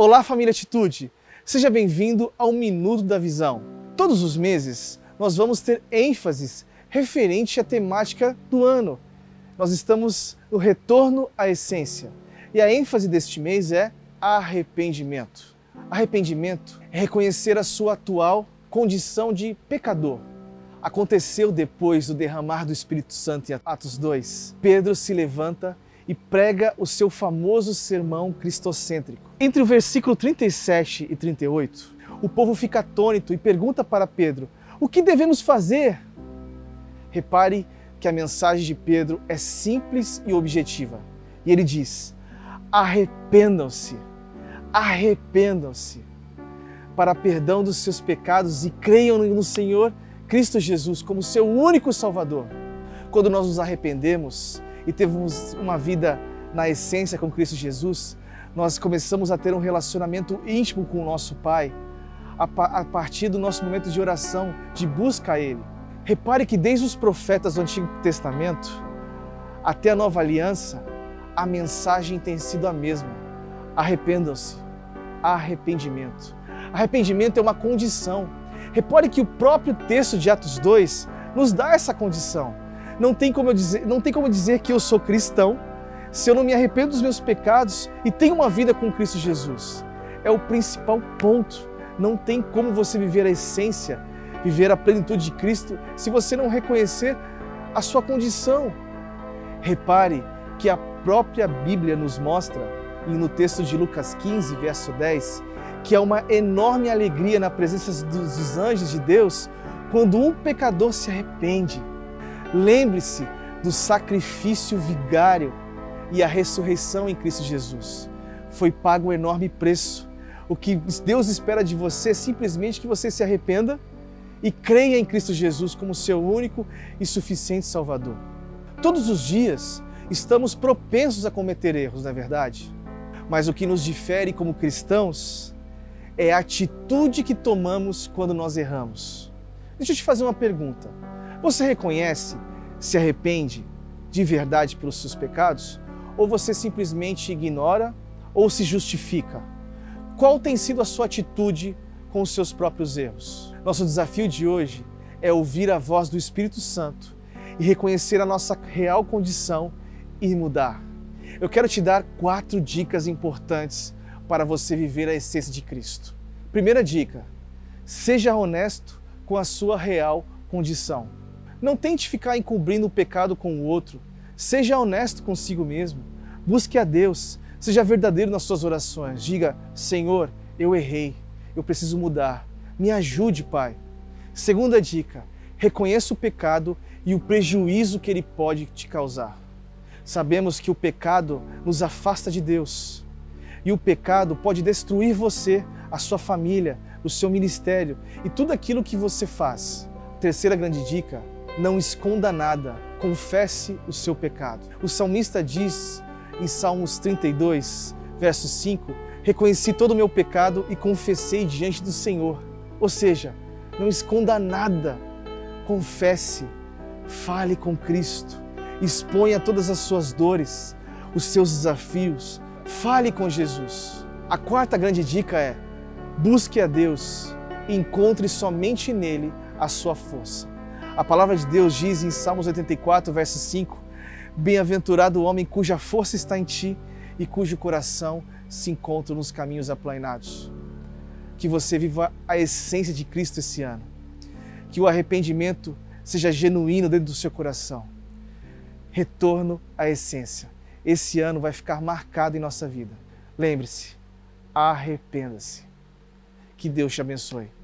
Olá, família Atitude! Seja bem-vindo ao Minuto da Visão. Todos os meses nós vamos ter ênfases referente à temática do ano. Nós estamos no retorno à essência e a ênfase deste mês é arrependimento. Arrependimento é reconhecer a sua atual condição de pecador. Aconteceu depois do derramar do Espírito Santo em Atos 2. Pedro se levanta e prega o seu famoso sermão cristocêntrico. Entre o versículo 37 e 38, o povo fica atônito e pergunta para Pedro: O que devemos fazer? Repare que a mensagem de Pedro é simples e objetiva. E ele diz: Arrependam-se, arrependam-se para perdão dos seus pecados e creiam no Senhor Cristo Jesus como seu único Salvador. Quando nós nos arrependemos, e temos uma vida na essência com Cristo Jesus, nós começamos a ter um relacionamento íntimo com o nosso Pai a partir do nosso momento de oração, de busca a Ele. Repare que desde os profetas do Antigo Testamento até a Nova Aliança, a mensagem tem sido a mesma: arrependam-se, arrependimento. Arrependimento é uma condição. Repare que o próprio texto de Atos 2 nos dá essa condição. Não tem como eu dizer, não tem como dizer que eu sou cristão se eu não me arrependo dos meus pecados e tenho uma vida com Cristo Jesus. É o principal ponto. Não tem como você viver a essência, viver a plenitude de Cristo, se você não reconhecer a sua condição. Repare que a própria Bíblia nos mostra, e no texto de Lucas 15, verso 10, que é uma enorme alegria na presença dos anjos de Deus quando um pecador se arrepende Lembre-se do sacrifício vigário e a ressurreição em Cristo Jesus. Foi pago um enorme preço. O que Deus espera de você é simplesmente que você se arrependa e creia em Cristo Jesus como seu único e suficiente Salvador. Todos os dias estamos propensos a cometer erros, não é verdade? Mas o que nos difere como cristãos é a atitude que tomamos quando nós erramos. Deixa eu te fazer uma pergunta. Você reconhece, se arrepende de verdade pelos seus pecados? Ou você simplesmente ignora ou se justifica? Qual tem sido a sua atitude com os seus próprios erros? Nosso desafio de hoje é ouvir a voz do Espírito Santo e reconhecer a nossa real condição e mudar. Eu quero te dar quatro dicas importantes para você viver a essência de Cristo. Primeira dica: seja honesto com a sua real condição. Não tente ficar encobrindo o pecado com o outro. Seja honesto consigo mesmo. Busque a Deus. Seja verdadeiro nas suas orações. Diga: Senhor, eu errei. Eu preciso mudar. Me ajude, Pai. Segunda dica: reconheça o pecado e o prejuízo que ele pode te causar. Sabemos que o pecado nos afasta de Deus. E o pecado pode destruir você, a sua família, o seu ministério e tudo aquilo que você faz. Terceira grande dica: não esconda nada, confesse o seu pecado. O salmista diz em Salmos 32, verso 5: Reconheci todo o meu pecado e confessei diante do Senhor. Ou seja, não esconda nada, confesse, fale com Cristo, exponha todas as suas dores, os seus desafios, fale com Jesus. A quarta grande dica é: busque a Deus e encontre somente nele a sua força. A palavra de Deus diz em Salmos 84, verso 5: Bem-aventurado o homem cuja força está em ti e cujo coração se encontra nos caminhos aplainados. Que você viva a essência de Cristo esse ano. Que o arrependimento seja genuíno dentro do seu coração. Retorno à essência. Esse ano vai ficar marcado em nossa vida. Lembre-se, arrependa-se. Que Deus te abençoe.